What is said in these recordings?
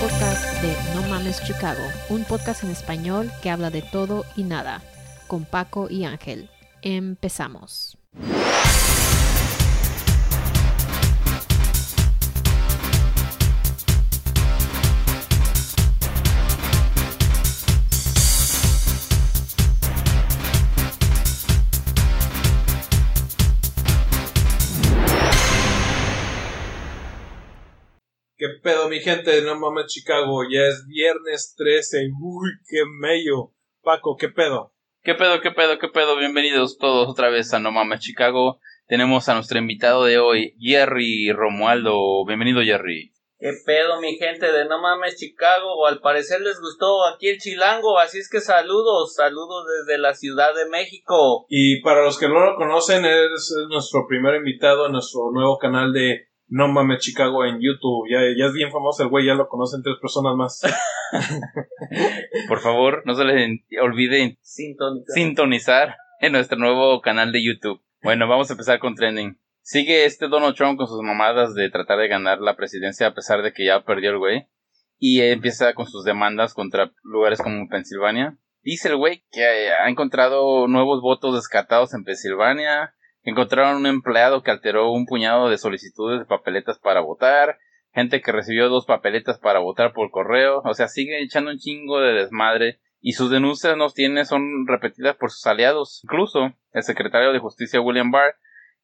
podcast de No Mames Chicago, un podcast en español que habla de todo y nada, con Paco y Ángel. Empezamos. Pedo, mi gente? No mames, Chicago. Ya es viernes 13. Uy, qué mello. Paco, ¿qué pedo? ¿Qué pedo, qué pedo, qué pedo? Bienvenidos todos otra vez a No Mames Chicago. Tenemos a nuestro invitado de hoy, Jerry Romualdo. Bienvenido, Jerry. ¿Qué pedo, mi gente de No Mames Chicago? Al parecer les gustó aquí el chilango, así es que saludos, saludos desde la Ciudad de México. Y para los que no lo conocen, es nuestro primer invitado en nuestro nuevo canal de No Mames Chicago en YouTube. Ya, ya es bien famoso el güey, ya lo conocen tres personas más. Por favor, no se les olvide Sintonizar. sintonizar en nuestro nuevo canal de YouTube. Bueno, vamos a empezar con trending. Sigue este Donald Trump con sus mamadas de tratar de ganar la presidencia a pesar de que ya perdió el güey. Y empieza con sus demandas contra lugares como Pensilvania. Dice el güey que ha encontrado nuevos votos descartados en Pensilvania. Encontraron un empleado que alteró un puñado de solicitudes de papeletas para votar. Gente que recibió dos papeletas para votar por correo. O sea, sigue echando un chingo de desmadre. Y sus denuncias no tiene, son repetidas por sus aliados. Incluso el secretario de Justicia William Barr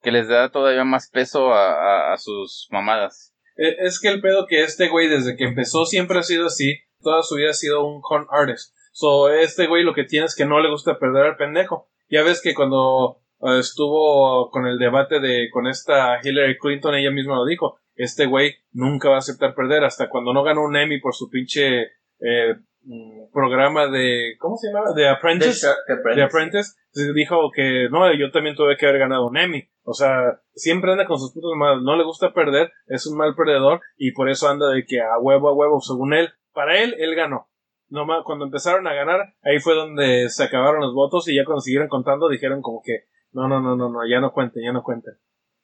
que les da todavía más peso a, a, sus mamadas. Eh, es que el pedo que este güey desde que empezó siempre ha sido así. Toda su vida ha sido un con artist. So, este güey lo que tiene es que no le gusta perder al pendejo. Ya ves que cuando estuvo con el debate de con esta Hillary Clinton, ella misma lo dijo. Este güey nunca va a aceptar perder hasta cuando no ganó un Emmy por su pinche eh, mm, programa de ¿cómo se llamaba? de Apprentice. de Apprentice, dijo que no, yo también tuve que haber ganado un Emmy. O sea, siempre anda con sus putos malos, no le gusta perder, es un mal perdedor y por eso anda de que a huevo a huevo, según él, para él, él ganó. Nomás cuando empezaron a ganar, ahí fue donde se acabaron los votos y ya cuando siguieron contando dijeron como que no, no, no, no, no, ya no cuenten, ya no cuenten.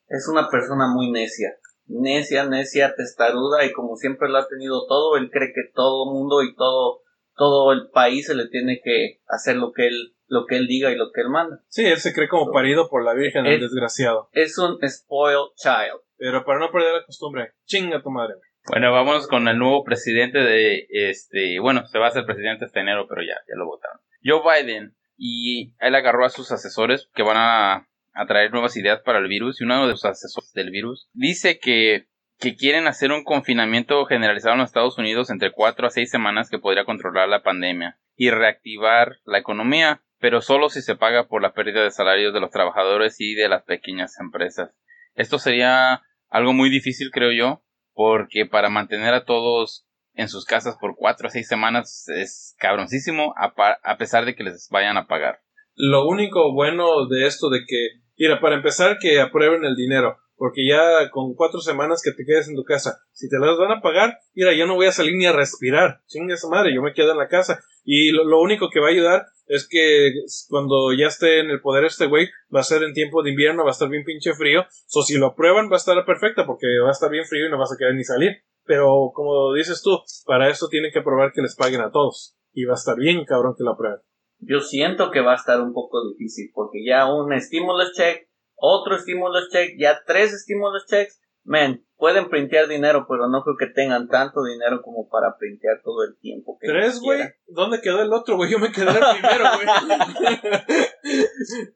Es una persona muy necia. Necia, necia, testaruda y como siempre lo ha tenido todo, él cree que todo mundo y todo, todo el país se le tiene que hacer lo que él lo que él diga y lo que él manda. Sí, él se cree como parido por la Virgen, el Es- desgraciado. Es un spoiled child. Pero para no perder la costumbre, chinga tu madre. Bueno, vámonos con el nuevo presidente de este, bueno, se va a ser presidente este enero, pero ya, ya lo votaron. Joe Biden y él agarró a sus asesores que van a, a traer nuevas ideas para el virus y uno de sus asesores del virus dice que que quieren hacer un confinamiento generalizado en los Estados Unidos entre 4 a 6 semanas que podría controlar la pandemia y reactivar la economía, pero solo si se paga por la pérdida de salarios de los trabajadores y de las pequeñas empresas. Esto sería algo muy difícil, creo yo, porque para mantener a todos en sus casas por 4 a 6 semanas es cabroncísimo, a, a pesar de que les vayan a pagar. Lo único bueno de esto de que, mira, para empezar que aprueben el dinero, porque ya con cuatro semanas que te quedes en tu casa, si te las van a pagar, mira, ya no voy a salir ni a respirar, chinga esa madre, yo me quedo en la casa. Y lo, lo único que va a ayudar es que cuando ya esté en el poder este güey, va a ser en tiempo de invierno, va a estar bien pinche frío, so si lo aprueban va a estar perfecta, porque va a estar bien frío y no vas a querer ni salir. Pero como dices tú, para eso tienen que aprobar que les paguen a todos. Y va a estar bien cabrón que lo aprueben. Yo siento que va a estar un poco difícil porque ya un stimulus check, otro stimulus check, ya tres stimulus checks, men, pueden printear dinero, pero no creo que tengan tanto dinero como para printear todo el tiempo. Que ¿Tres, güey? ¿Dónde quedó el otro, güey? Yo me quedé el primero, güey.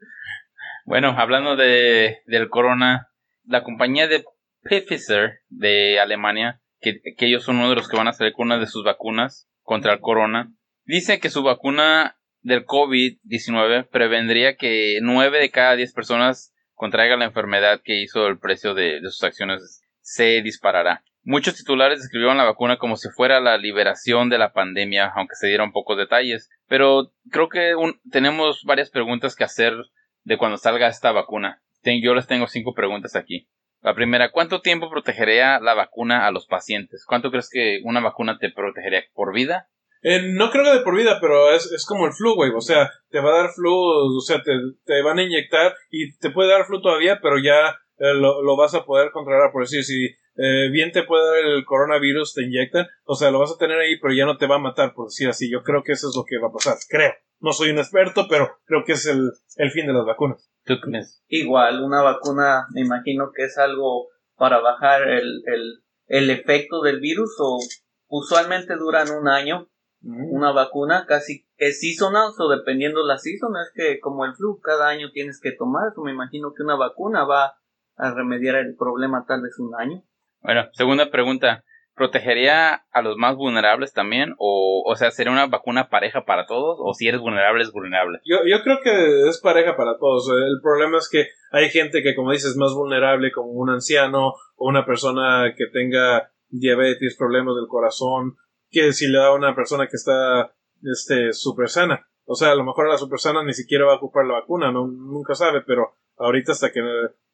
Bueno, hablando de, del corona, la compañía de Pfizer de Alemania, que, ellos son uno de los que van a salir con una de sus vacunas contra el corona, dice que su vacuna del COVID-19 prevendría que 9 de cada 10 personas contraigan la enfermedad que hizo el precio de, sus acciones se disparará. Muchos titulares describieron la vacuna como si fuera la liberación de la pandemia, aunque se dieron pocos detalles. Pero creo que tenemos varias preguntas que hacer de cuando salga esta vacuna. Yo les tengo cinco preguntas aquí. La primera, ¿cuánto tiempo protegería la vacuna a los pacientes? ¿Cuánto crees que una vacuna te protegería por vida? Eh, no creo que de por vida, pero es, es como el flu, güey. O sea, te va a dar flu, o sea, te, te van a inyectar y te puede dar flu todavía, pero ya eh, lo, lo vas a poder controlar. Por decir, si eh, bien te puede dar el coronavirus, te inyectan, o sea, lo vas a tener ahí, pero ya no te va a matar, por decir así. Yo creo que eso es lo que va a pasar, creo. No soy un experto, pero creo que es el, el fin de las vacunas. ¿Tú qué piensas? Igual, una vacuna, me imagino que es algo para bajar el, el, el efecto del virus o usualmente duran un año una vacuna casi es seasonal o dependiendo la season es que como el flu cada año tienes que tomar me imagino que una vacuna va a remediar el problema tal vez un año Bueno, segunda pregunta. ¿Protegería a los más vulnerables también? O, o sea, ¿sería una vacuna pareja para todos? ¿O si eres vulnerable, es vulnerable? Yo, yo creo que es pareja para todos. El problema es que hay gente que, como dices, es más vulnerable, como un anciano o una persona que tenga diabetes, problemas del corazón, que si le da a una persona que está este súper sana. O sea, a lo mejor a la super sana ni siquiera va a ocupar la vacuna, no, nunca sabe, pero ahorita hasta que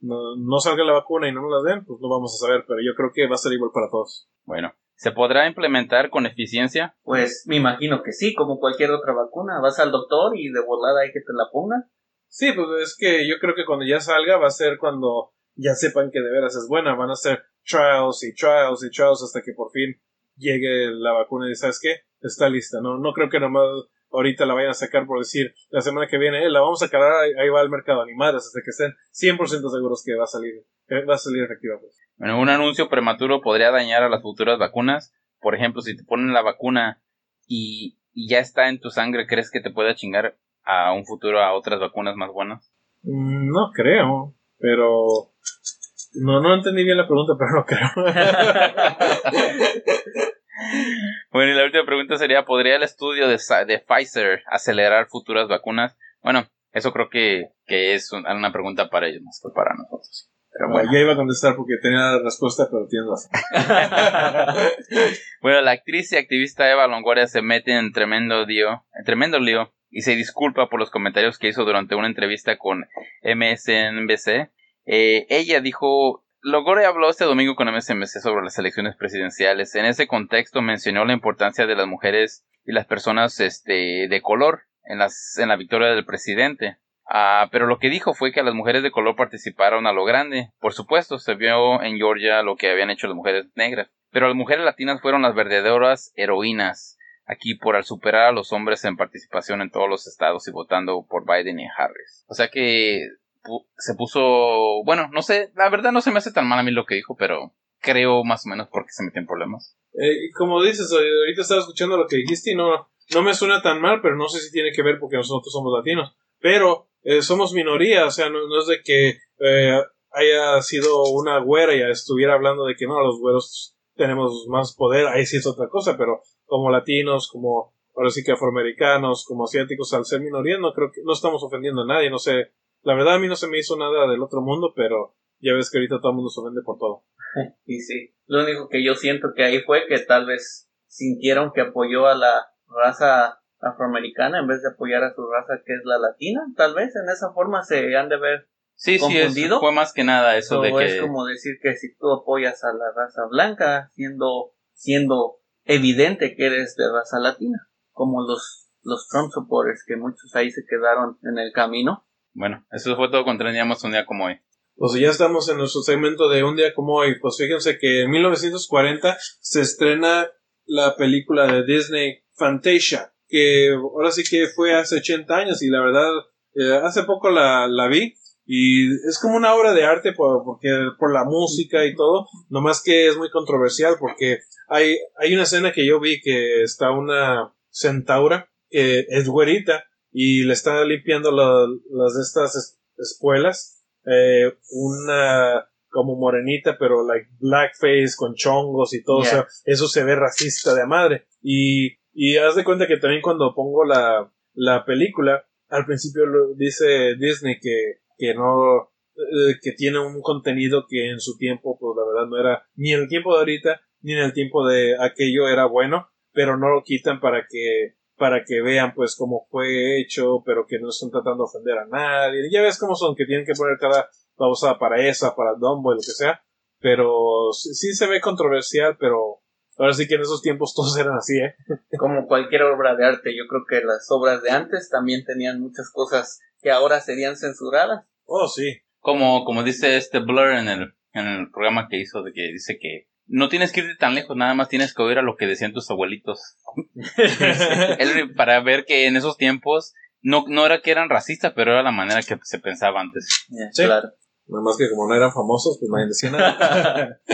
no, no salga la vacuna y no nos la den, pues no vamos a saber, pero yo creo que va a ser igual para todos. Bueno, ¿se podrá implementar con eficiencia? pues me imagino que sí como cualquier otra vacuna. Vas al doctor y de volada hay que te la pongan. Sí, pues es que yo creo que cuando ya salga va a ser cuando ya sepan que de veras es buena, van a ser trials y trials y trials hasta que por fin llegue la vacuna y sabes qué, está lista, no, no creo que nomás ahorita la vayan a sacar por decir la semana que viene, eh, la vamos a cargar, ahí, va al mercado animadas hasta que estén 100% seguros que va a salir, que va a salir efectiva. Pues. Bueno, un anuncio prematuro podría dañar a las futuras vacunas. Por ejemplo, si te ponen la vacuna y, y ya está en tu sangre, ¿crees que te pueda chingar a un futuro a otras vacunas más buenas? Mm, No creo, pero no, no entendí bien la pregunta, pero no creo. Bueno, y la última pregunta sería, ¿podría el estudio de, Pfizer acelerar futuras vacunas? Bueno, eso creo que, que es un- una pregunta para ellos más que para nosotros. Pero bueno. ya iba a contestar porque tenía la respuesta, pero tienes razón. Bueno, la actriz y activista Eva Longoria se mete en tremendo lío, en tremendo lío y se disculpa por los comentarios que hizo durante una entrevista con MSNBC. Eh, ella dijo, Longoria habló este domingo con MSNBC sobre las elecciones presidenciales. En ese contexto mencionó la importancia de las mujeres y las personas este, de color en la victoria del presidente. Ah, pero lo que dijo fue que las mujeres de color participaron a lo grande. Por supuesto, se vio en Georgia lo que habían hecho las mujeres negras. Pero las mujeres latinas fueron las verdaderas heroínas aquí por al superar a los hombres en participación en todos los estados y votando por Biden y Harris. O sea que se puso, bueno, no sé, la verdad no se me hace tan mal a mí lo que dijo, pero creo más o menos porque se metió en problemas. Eh, como dices, eh, ahorita estaba escuchando lo que dijiste y no, no me suena tan mal, pero no sé si tiene que ver porque nosotros somos latinos. Pero eh, somos minoría, o sea, no, no es de que eh, haya sido una güera y estuviera hablando de que no, los güeros tenemos más poder, ahí sí es otra cosa, pero como latinos, como ahora sí que afroamericanos, como asiáticos, al ser minoría, no creo que no estamos ofendiendo a nadie, no sé. La verdad a mí no se me hizo nada del otro mundo, pero ya ves que ahorita todo el mundo se ofende por todo. Y sí, lo único que yo siento que ahí fue que tal vez sintieron que apoyó a la raza afroamericana en vez de apoyar a su raza que es la latina. Tal vez en esa forma se han de ver. Sí, sí, es, ¿Confundido? fue más que nada eso de O que... es como decir que si tú apoyas a la raza blanca, siendo, siendo evidente que eres de raza latina, como los, los Trump supporters que muchos ahí se quedaron en el camino. Bueno, eso fue todo contra un día como hoy. Pues ya estamos en nuestro segmento de un día como hoy. Pues fíjense que en 1940 se estrena la película de Disney Fantasia, que ahora sí que fue hace 80 años y la verdad eh, hace poco la, la vi y es como una obra de arte por, porque, por la música y todo, nomás que es muy controversial porque hay, hay una escena que yo vi que está una centaura que es güerita y le está limpiando la- las de estas es- espuelas eh, una como morenita, pero like blackface con chongos y todo, o sea, eso se ve racista de a madre. Y, y haz de cuenta que también cuando pongo la, la película, al principio lo dice Disney que, que no, eh, que tiene un contenido que en su tiempo, pues la verdad no era, ni en el tiempo de ahorita, ni en el tiempo de aquello era bueno, pero no lo quitan para que para que vean pues cómo fue hecho, pero que no están tratando de ofender a nadie. Ya ves cómo son, que tienen que poner cada pausa para esa, para Dumbo y lo que sea. Pero sí, sí se ve controversial, pero ahora sí que en esos tiempos todos eran así, ¿eh? Como cualquier obra de arte, yo creo que las obras de antes también tenían muchas cosas que ahora serían censuradas. Oh, sí. Como, como dice este Blur en el, en el programa que hizo de que dice que no tienes que irte tan lejos, nada más tienes que oír a lo que decían tus abuelitos. Él, para ver que en esos tiempos no, no era que eran racistas, pero era la manera que se pensaba antes. Sí. Claro. Nada más que como no eran famosos, pues nadie decía nada.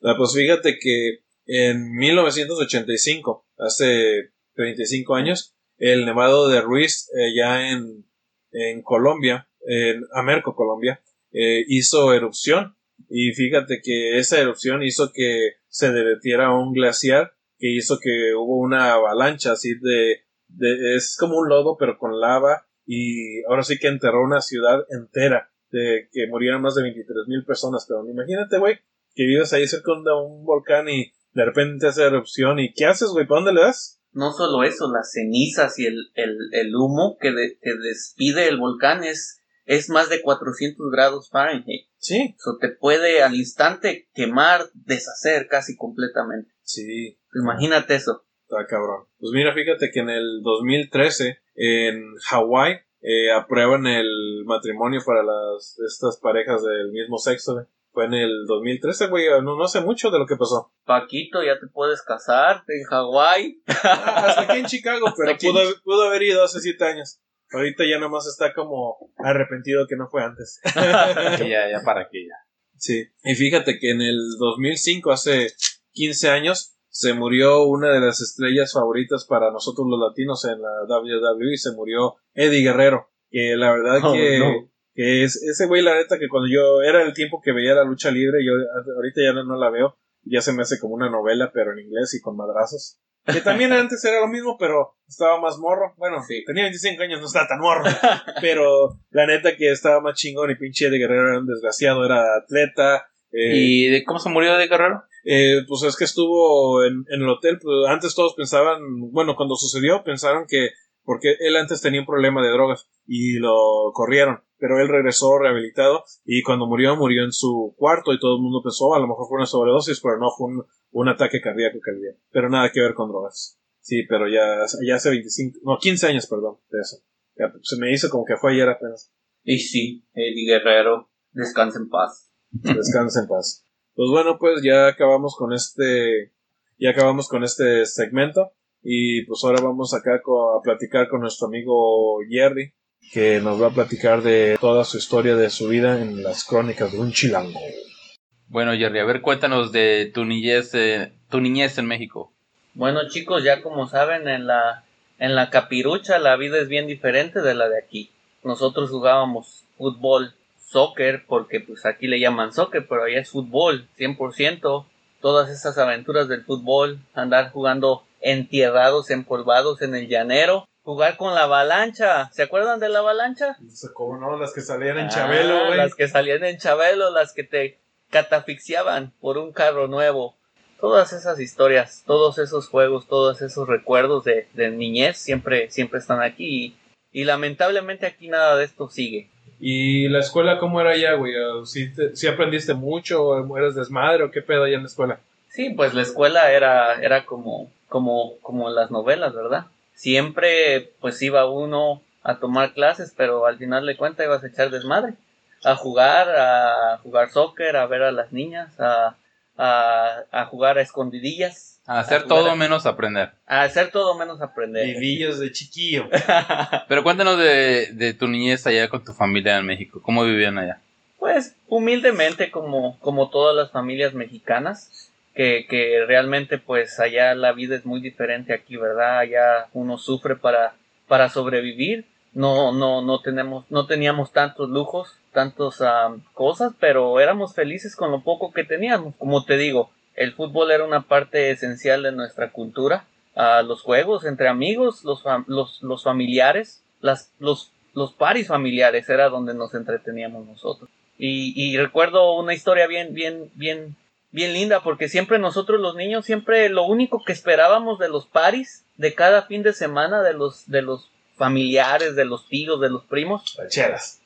Ah, pues fíjate que en 1985, hace 35 años, el Nevado de Ruiz, eh, ya en, en Colombia, en Amerco, Colombia, eh, hizo erupción. Y fíjate que esa erupción hizo que se derretiera un glaciar que hizo que hubo una avalancha así de, de es como un lodo pero con lava y ahora sí que enterró una ciudad entera de que murieron más de 23 mil personas pero imagínate güey que vives ahí cerca de un volcán y de repente hace erupción y ¿qué haces güey? ¿para dónde le das? No solo eso, las cenizas y el, el, el humo que, de- que despide el volcán es, es más de 400 grados Fahrenheit. Sí, Eso te puede al instante quemar, deshacer casi completamente. sí, Imagínate eso. Está cabrón. Pues mira, fíjate que en el 2013 en Hawái eh, aprueban el matrimonio para las estas parejas del mismo sexo. güey. Fue en el 2013, güey. No, no hace mucho de lo que pasó. Paquito, ya te puedes casar en Hawái. Ah, hasta aquí en Chicago, pero pudo, pudo haber ido hace siete años. Ahorita ya nomás está como arrepentido que no fue antes. Y ya, ya para que ya. Sí. Y fíjate que en el 2005, hace 15 años, se murió una de las estrellas favoritas para nosotros los latinos en la WWE. Se murió Eddie Guerrero. Que la verdad Oh, que, no. que es ese güey, la neta, que cuando yo era el tiempo que veía la lucha libre, yo ahorita ya no, no la veo. Ya se me hace como una novela, pero en inglés y con madrazos. Que también antes era lo mismo, pero estaba más morro. Bueno, Sí. tenía 25 años, no estaba tan morro. pero la neta que estaba más chingón y pinche Eddie Guerrero era un desgraciado, era atleta. eh, ¿Y de cómo se murió de Guerrero? eh, pues es que estuvo en, en el hotel, pues antes todos pensaban, bueno, cuando sucedió pensaron que, porque él antes tenía un problema de drogas y lo corrieron, pero él regresó rehabilitado y cuando murió, murió en su cuarto y todo el mundo pensó, a lo mejor fue una sobredosis, pero no fue un, un ataque cardíaco que había, pero nada que ver con drogas. Sí, pero ya, ya hace 25, no, 15 años, perdón, de eso. Ya, se me hizo como que fue ayer apenas. Y sí, Eddie Guerrero, descansa en paz. Descansa en paz. Pues bueno, pues ya acabamos con este, ya acabamos con este segmento y pues ahora vamos acá a platicar con nuestro amigo Jerry que nos va a platicar de toda su historia de su vida en las crónicas de un chilango. Bueno, Jerry, a ver, cuéntanos de tu niñez, eh, tu niñez en México. Bueno chicos, ya como saben, en la, en la capirucha la vida es bien diferente de la de aquí. Nosotros jugábamos fútbol, soccer, porque pues aquí le llaman soccer, pero allá es fútbol, 100%. Todas esas aventuras del fútbol, andar jugando entierrados, empolvados en el llanero, jugar con la avalancha. ¿Se acuerdan de la avalancha? Como no, las que salían Ah, Las que salían en Chabelo, las que te catafixiaban por un carro nuevo. Todas esas historias, todos esos juegos, todos esos recuerdos de, de niñez siempre, siempre están aquí. Y, y lamentablemente aquí nada de esto sigue. ¿Y la escuela cómo era allá, güey? ¿Sí, te- sí aprendiste mucho? ¿O ¿Eres desmadre o qué pedo allá en la escuela? Sí, pues la escuela era, era como, como, como las novelas, ¿verdad? Siempre pues iba uno a tomar clases, pero al final de cuentas ibas a echar desmadre. A jugar, a jugar soccer, a ver a las niñas, a, a, a jugar a escondidillas. A hacer todo a- menos aprender. A hacer todo menos aprender. Vivillos de chiquillo. Pero cuéntanos de, de tu niñez allá con tu familia en México. ¿Cómo vivían allá? Pues humildemente como, como todas las familias mexicanas, que, realmente pues allá la vida es muy diferente aquí, ¿verdad? Allá uno sufre para, para sobrevivir. No, no, no tenemos, no teníamos tantos lujos, tantas cosas, pero éramos felices con lo poco que teníamos. Como te digo, el fútbol era una parte esencial de nuestra cultura. Ah, los juegos entre amigos, los, fam- los, los familiares, las, los, los paris familiares era donde nos entreteníamos nosotros. Y, y recuerdo una historia bien, bien, bien, bien linda, porque siempre nosotros los niños, siempre lo único que esperábamos de los paris, de cada fin de semana, de los, de los familiares, de los tíos, de los primos, Las chelas.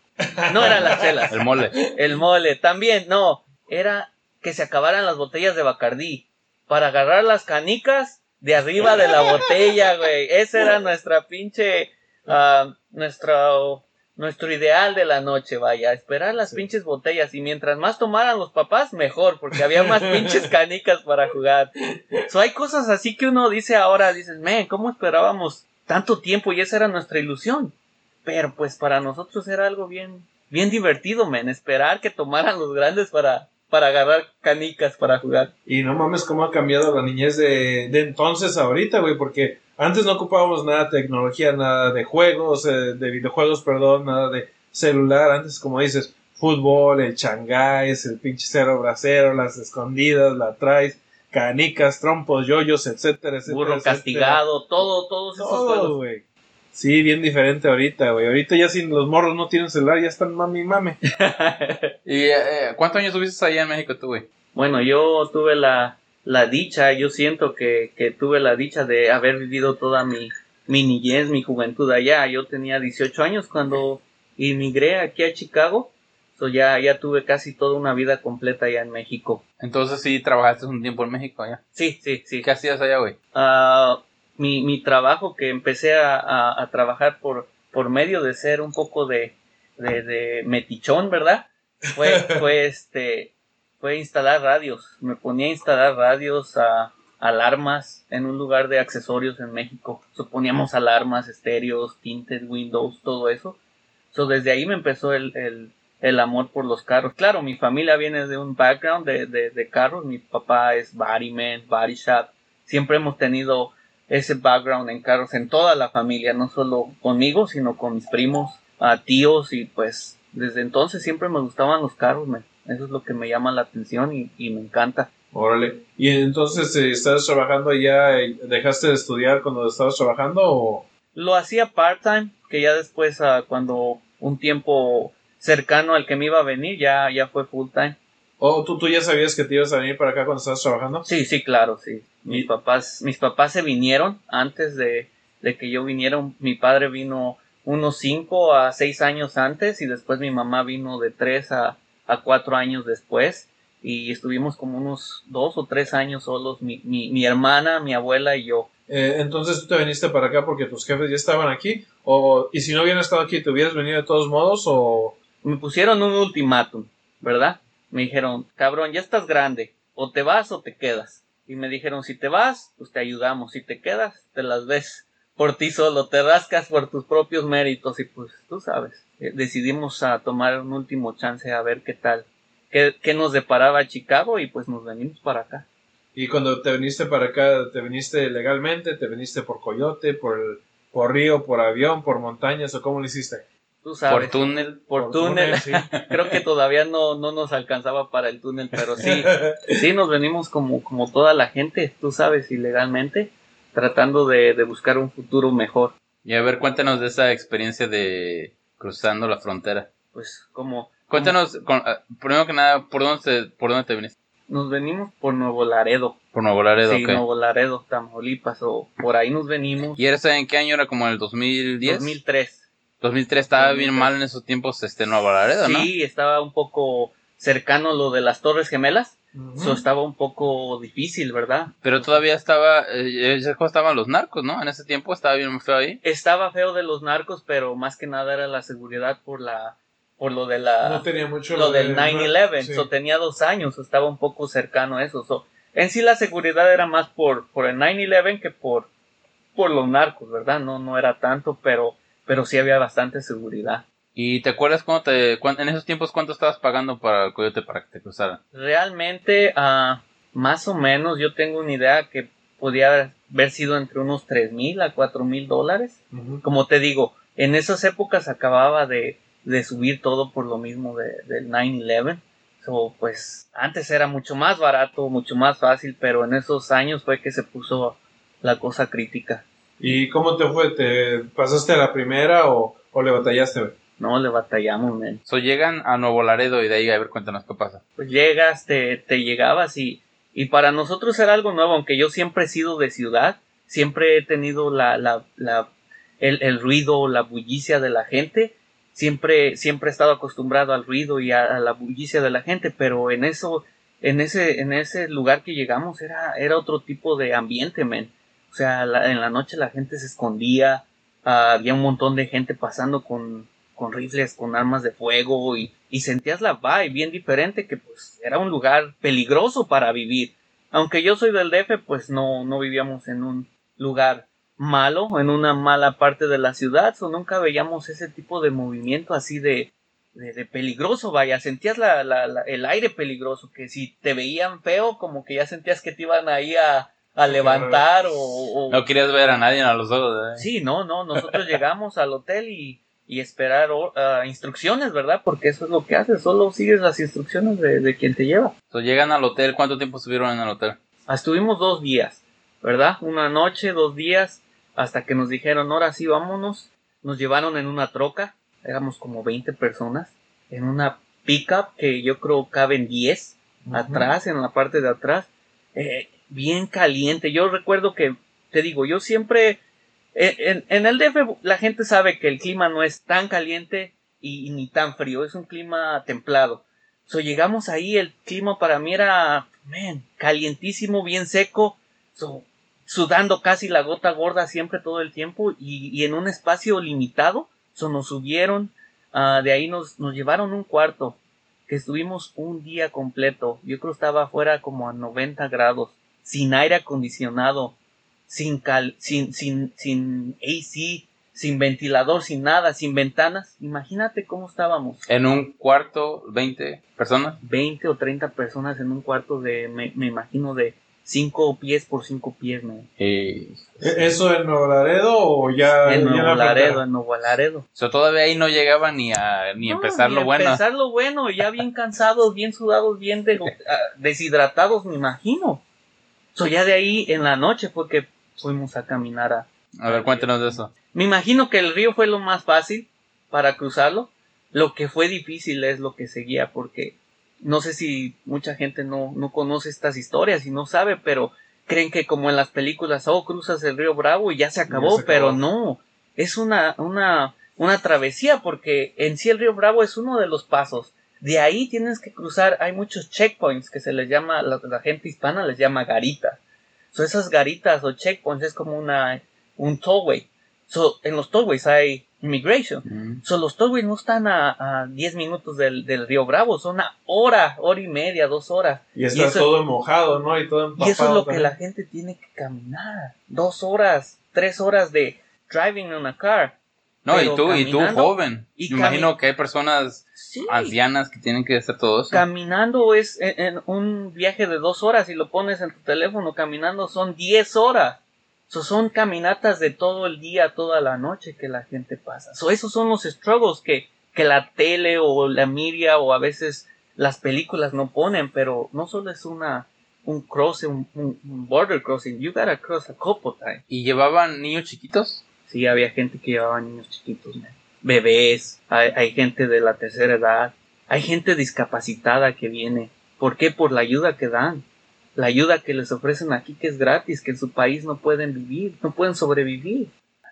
no eran las celas, El mole. el mole, también, no, era que se acabaran las botellas de Bacardí, para agarrar las canicas de arriba de la botella, güey, esa era nuestra pinche, ah, nuestro, nuestro ideal de la noche, vaya, esperar las Sí. pinches botellas y mientras más tomaran los papás, mejor, porque había más pinches canicas para jugar. So, hay cosas así que uno dice ahora, dices, man, ¿cómo esperábamos tanto tiempo? Y esa era nuestra ilusión. Pero pues para nosotros era algo bien, bien divertido, men, esperar que tomaran los grandes para, para agarrar canicas para jugar. Y no mames cómo ha cambiado la niñez de, de entonces a ahorita, güey, porque antes no ocupábamos nada de tecnología, nada de juegos, eh, de videojuegos, perdón, nada de celular. Antes, como dices, fútbol, el changáis, el pinche cero bracero, las escondidas, la traes, canicas, trompos, yoyos, etcétera, etcétera. Burro etcétera. castigado, todo, todos esos Todo, juegos. güey. Sí, bien diferente ahorita, güey. Ahorita ya sin los morros no tienen celular, ya están mami mame. ¿Y eh, cuántos años tuviste allá en México tú, güey? Bueno, yo tuve la, la dicha, yo siento que, que tuve la dicha de haber vivido toda mi, mi niñez, mi juventud allá. Yo tenía 18 años cuando inmigré aquí a Chicago. So ya, ya tuve casi toda una vida completa allá en México. Entonces sí trabajaste un tiempo en México allá. Sí, sí, sí. ¿Qué hacías allá, güey? Ah, mi, mi trabajo que empecé a, a- a trabajar por, por medio de ser un poco de, de, de metichón, ¿verdad? Fue, fue este, fue instalar radios. Me ponía a instalar radios alarmas en un lugar de accesorios en México. So, poníamos alarmas, estéreos, tinted, windows, todo eso. So, desde ahí me empezó el, el, amor por los carros. Claro, mi familia viene de un background de, de, carros. Mi papá es bodyman, body shop. Siempre hemos tenido ese background en carros en toda la familia, no solo conmigo, sino con mis primos, a tíos y pues desde entonces siempre me gustaban los carros. Eso es lo que me llama la atención y, y me encanta. Órale. Y entonces, eh, ¿estás trabajando allá? eh, ¿Dejaste de estudiar cuando estabas trabajando o...? Lo hacía part-time, que ya después ah, cuando un tiempo cercano al que me iba a venir ya, ya fue full-time. ¿O tú, tú ya sabías que te ibas a venir para acá cuando estabas trabajando? Sí, sí, claro, sí. Mis papás, mis papás se vinieron antes de, de que yo viniera. Mi padre vino unos cinco a seis años antes y después mi mamá vino de tres a, a cuatro años después y estuvimos como unos dos o tres años solos, mi, mi, mi hermana, mi abuela y yo. Eh, entonces tú te viniste para acá porque tus jefes ya estaban aquí. O, y si no hubieran estado aquí, ¿te hubieras venido de todos modos? O Me pusieron un ultimátum, ¿verdad? Me dijeron, cabrón, ya estás grande, o te vas o te quedas. Y me dijeron, si te vas, pues te ayudamos, si te quedas, te las ves por ti solo, te rascas por tus propios méritos y pues tú sabes, decidimos a tomar un último chance a ver qué tal, qué, qué nos deparaba Chicago y pues nos venimos para acá. y cuando te viniste para acá, ¿te viniste legalmente? ¿Te viniste por coyote, por, el- por río, por avión, por montañas? ¿O cómo lo hiciste? Tú sabes. Por túnel. Por túnel. sí. Creo que todavía no, no nos alcanzaba para el túnel, pero sí, sí nos venimos como, como toda la gente, tú sabes, ilegalmente, tratando de, de buscar un futuro mejor. Y a ver, cuéntanos de esa experiencia de cruzando la frontera. Pues como Cuéntanos, con- ah, primero que nada, ¿por dónde te, por dónde te viniste? nos venimos por Nuevo Laredo, Por Nuevo Laredo, sí, ok. Nuevo Laredo, Tamaulipas, o por ahí nos venimos. ¿Y eres en qué año era? ¿Como en el 2010? 2003. 2003 estaba bien 2003. mal en esos tiempos este Nuevo Laredo, ¿no? Sí, estaba un poco cercano lo de las Torres Gemelas, Eso estaba un poco difícil, ¿verdad? Pero todavía estaba, eh, ese juego estaban los narcos, ¿no? En ese tiempo estaba bien feo ahí. Estaba feo de los narcos, pero más que nada era la seguridad por la por lo de la no tenía mucho lo del de- 9-11, sí. so, tenía dos años, estaba un poco cercano a eso. so, en sí la seguridad era más por, por el 9-11 que por, por los narcos, ¿verdad? No, no era tanto, pero, pero sí había bastante seguridad. ¿Y te acuerdas cuando te, cuán- en esos tiempos cuánto estabas pagando para el coyote para que te cruzaran? Realmente, ah, más o menos, yo tengo una idea que podía haber sido entre unos tres mil a cuatro mil dólares. Como te digo, en esas épocas acababa de, de subir todo por lo mismo de, del 9-11. So, pues antes era mucho más barato, mucho más fácil, pero en esos años fue que se puso la cosa crítica. ¿Y cómo te fue? ¿Te pasaste a la primera o, o le batallaste? No le batallamos, men. So llegan a Nuevo Laredo y de ahí a ver cuéntanos qué pasa. Pues llegas, te, te llegabas y, y para nosotros era algo nuevo, aunque yo siempre he sido de ciudad, siempre he tenido la, la, la, el, el ruido, la bullicia de la gente, siempre, siempre he estado acostumbrado al ruido y a, a la bullicia de la gente, pero en eso, en ese, en ese lugar que llegamos era, era otro tipo de ambiente, men. O sea, la- en la noche la gente se escondía, ah, había un montón de gente pasando con, con rifles, con armas de fuego y, y sentías la vibe bien diferente que pues era un lugar peligroso para vivir. Aunque yo soy del DF, pues no, no vivíamos en un lugar malo, en una mala parte de la ciudad, o nunca veíamos ese tipo de movimiento así de, de, de peligroso, vaya, sentías la, la, la- el aire peligroso, que si te veían feo, como que ya sentías que te iban ahí a, a levantar o, o- No querías ver a nadie a los ojos. ¿eh? Sí, no, no, nosotros llegamos al hotel y, y esperar ah, instrucciones, ¿verdad? Porque eso es lo que haces, solo sigues las instrucciones de, de quien te lleva. So, llegan al hotel, ¿cuánto tiempo estuvieron en el hotel? Ah, Estuvimos dos días, ¿verdad? Una noche, dos días, hasta que nos dijeron, ahora sí, vámonos. Nos llevaron en una troca, éramos como 20 personas, en una pickup que yo creo caben 10 atrás, en la parte de atrás, eh, bien caliente. Yo recuerdo que, te digo, yo siempre, en, el DF la gente sabe que el clima no es tan caliente y, ni tan frío, es un clima templado. So, llegamos ahí, el clima para mí era, man, calientísimo, bien seco, so, sudando casi la gota gorda siempre todo el tiempo y, y en un espacio limitado, so, nos subieron, ah, de ahí nos, nos llevaron un cuarto, que estuvimos un día completo, yo creo estaba afuera como a 90 grados, sin aire acondicionado, sin cal, sin, sin, sin AC, sin ventilador, sin nada, sin ventanas, imagínate cómo estábamos. En un cuarto, 20 personas. 20 o 30 personas en un cuarto de, me, me imagino, de 5 pies por 5 pies, man. Y... ¿E- ¿Eso en Nuevo Laredo o ya en Nuevo la Laredo, en Nuevo Laredo. So, todavía ahí no llegaba ni a ni No, empezar ni lo a bueno. Empezar lo bueno, ya bien cansados, bien sudados, bien de- ah, deshidratados, me imagino. So, ya de ahí en la noche fue que fuimos a caminar a... A ver, cuéntanos de eso. Me imagino que el río fue lo más fácil para cruzarlo. Lo que fue difícil es lo que seguía, porque no sé si mucha gente no, no conoce estas historias y no sabe, pero creen que como en las películas, oh, cruzas el río Bravo y ya se acabó, se acabó. pero no, es una, una, una travesía, porque en sí el río Bravo es uno de los pasos. De ahí tienes que cruzar, hay muchos checkpoints que se les llama, la, la gente hispana les llama garitas. So, esas garitas o checkpoints es como una, un tollway. So, en los tollways hay immigration. Mm. So, los tollways no están a, a 10 minutos del, del río Bravo, son a hora, hora y media, dos horas. Y está eso- todo mojado, ¿no? Y todo empapado. Y eso es lo que la gente tiene que caminar. Dos horas, tres horas de driving in a car. No, y tú, y tú joven. y Me imagino que hay personas Sí. ancianas que tienen que hacer todo eso. Caminando es en, en un viaje de dos horas y lo pones en tu teléfono caminando son 10 horas. So, son caminatas de todo el día, toda la noche que la gente pasa. So, esos son los struggles que, que la tele o la media o a veces las películas no ponen, pero no solo es una un crossing, un, un- un border crossing, you gotta cross a couple times. ¿Y llevaban niños chiquitos? Sí, había gente que llevaba niños chiquitos, bebés, hay, hay gente de la tercera edad, hay gente discapacitada que viene. ¿Por qué? Por la ayuda que dan. La ayuda que les ofrecen aquí que es gratis, que en su país no pueden vivir, no pueden sobrevivir.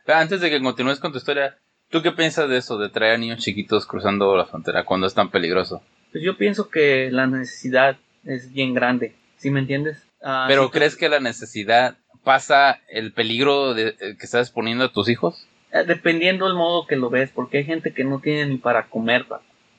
Pero antes de que continúes con tu historia, ¿tú qué piensas de eso, de traer a niños chiquitos cruzando la frontera cuando es tan peligroso? Pues yo pienso que la necesidad es bien grande, ¿sí me entiendes? Ah, ¿Pero si tú- crees que la necesidad pasa el peligro de, eh, que estás exponiendo a tus hijos? Eh, Dependiendo del modo que lo ves, porque hay gente que no tiene ni para comer,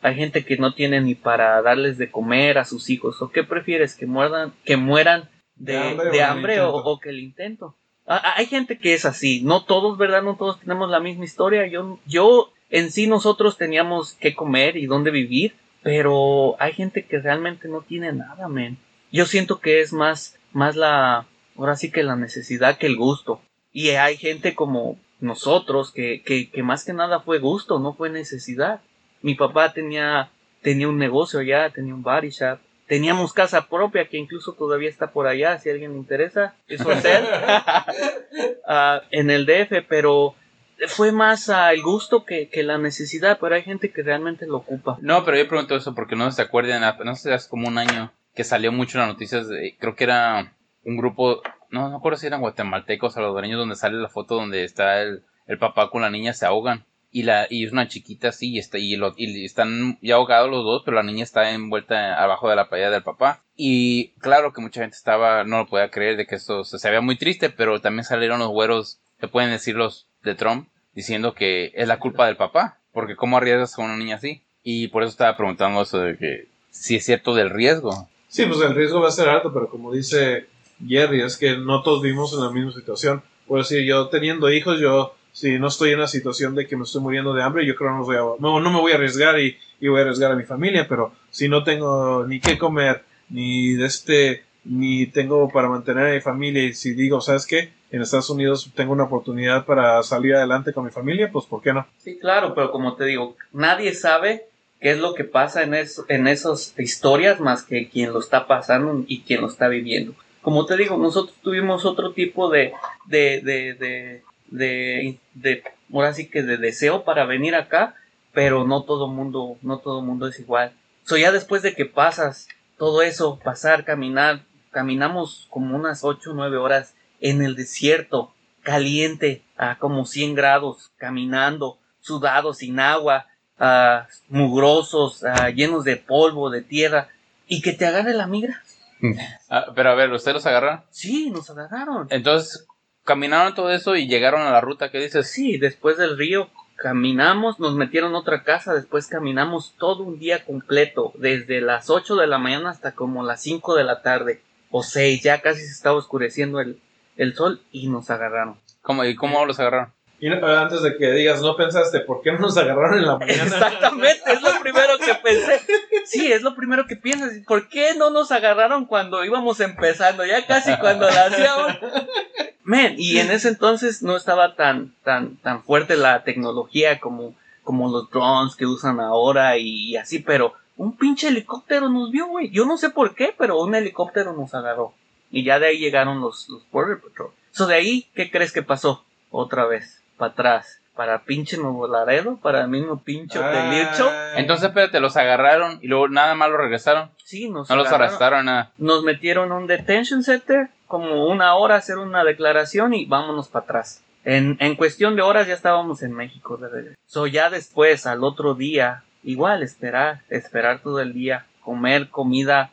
hay gente que no tiene ni para darles de comer a sus hijos. ¿O qué prefieres? ¿Que mueran, que mueran de, De hambre de o del hambre o, intento. o que el intento? Ah, ah, hay gente que es así, no todos, ¿verdad? No todos tenemos la misma historia. Yo, yo en sí nosotros teníamos que comer y dónde vivir, pero hay gente que realmente no tiene nada, men. Yo siento que es más, más la, ahora sí que la necesidad que el gusto. Y hay gente como nosotros que, que, que más que nada fue gusto, no fue necesidad. Mi papá tenía, tenía un negocio allá, tenía un body shop. Teníamos casa propia que incluso todavía está por allá, si a alguien le interesa, es hotel ah, en el DF, pero fue más el gusto que, que la necesidad, pero hay gente que realmente lo ocupa. No, pero yo pregunto eso porque no se acuerdan, no sé, hace como un año que salió mucho en las noticias, de- creo que era un grupo, no, no me acuerdo si eran guatemaltecos salvadoreños, donde sale la foto donde está el, el papá con la niña, se ahogan. Y, la, y es una chiquita así, y, está, y, lo- y están ya ahogados los dos, pero la niña está envuelta abajo de la playa del papá. Y claro que mucha gente estaba, no lo podía creer de que esto se, se muy triste, pero también salieron los güeros, se pueden decir los de Trump, diciendo que es la culpa del papá. Porque ¿cómo arriesgas a una niña así? Y por eso estaba preguntando eso de que si es cierto del riesgo. Sí, pues el riesgo va a ser alto, pero como dice Jerry, es que no todos vivimos en la misma situación. Por decir, yo teniendo hijos, yo si no estoy en una situación de que me estoy muriendo de hambre, yo creo que no, me voy a arriesgar y, voy a arriesgar a mi familia, pero si no tengo ni qué comer, ni de este, ni tengo para mantener a mi familia, y si digo, ¿sabes qué? En Estados Unidos tengo una oportunidad para salir adelante con mi familia, pues ¿por qué no? Sí, claro, pero como te digo, nadie sabe qué es lo que pasa en, eso, en esas historias más que quien lo está pasando y quien lo está viviendo. Como te digo, nosotros tuvimos otro tipo de, de, de, de, de, de ahora que de deseo para venir acá, pero no todo mundo, no todo mundo es igual. So ya después de que pasas todo eso, pasar, caminar, caminamos como unas 8 o 9 horas en el desierto, caliente, a como 100 grados, caminando, sudados, sin agua, ah, mugrosos, ah, llenos de polvo, de tierra, y que te agarre la migra. Ah, pero a ver, ¿ustedes los agarraron? Sí, nos agarraron. Entonces, caminaron todo eso y llegaron a la ruta que dices. Sí, después del río caminamos, nos metieron a otra casa, después caminamos todo un día completo, desde las 8 de la mañana hasta como las 5 de la tarde, o 6, ya casi se estaba oscureciendo el, el sol y nos agarraron. ¿Cómo, ¿Y cómo los agarraron? Y no- antes de que digas, no pensaste, ¿por qué no nos agarraron en la mañana? Exactamente, es lo primero que pensé. Sí, es lo primero que piensas. ¿Por qué no nos agarraron cuando íbamos empezando? Ya casi cuando la hacíamos. Men, y en ese entonces no estaba tan, tan, tan fuerte la tecnología como, como los drones que usan ahora y, así, pero un pinche helicóptero nos vio, güey. Yo no sé por qué, pero un helicóptero nos agarró. Y ya de ahí llegaron los, los Border Patrol. So de ahí, ¿qué crees que pasó? Otra vez, para atrás. Para pinche Nuevo Laredo, para el mismo pinche. Ah, Entonces, espérate, los agarraron y luego nada más los regresaron. Sí, nos No los arrestaron, nada. Nos metieron a un detention center, como una hora a hacer una declaración y vámonos para atrás. En, en cuestión de horas ya estábamos en México de regreso. So ya después, al otro día, igual esperar, esperar todo el día, comer comida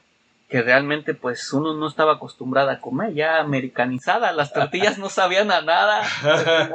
que realmente pues uno no estaba acostumbrado a comer, ya americanizada, las tortillas no sabían a nada,